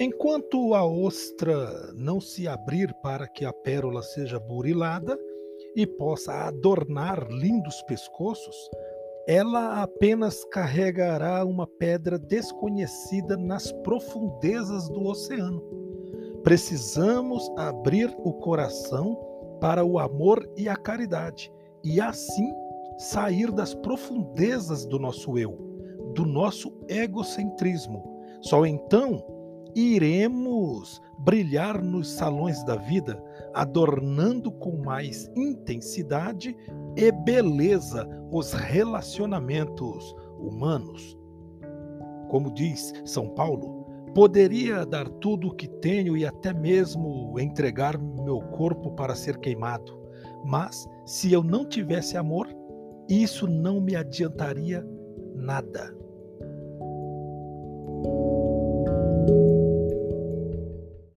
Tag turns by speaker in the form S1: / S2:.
S1: Enquanto a ostra não se abrir para que a pérola seja burilada e possa adornar lindos pescoços, ela apenas carregará uma pedra desconhecida nas profundezas do oceano. Precisamos abrir o coração para o amor e a caridade, e assim sair das profundezas do nosso eu, do nosso egocentrismo. Só então iremos brilhar nos salões da vida, adornando com mais intensidade e beleza os relacionamentos humanos. Como diz São Paulo, poderia dar tudo o que tenho e até mesmo entregar meu corpo para ser queimado, mas se eu não tivesse amor, isso não me adiantaria nada.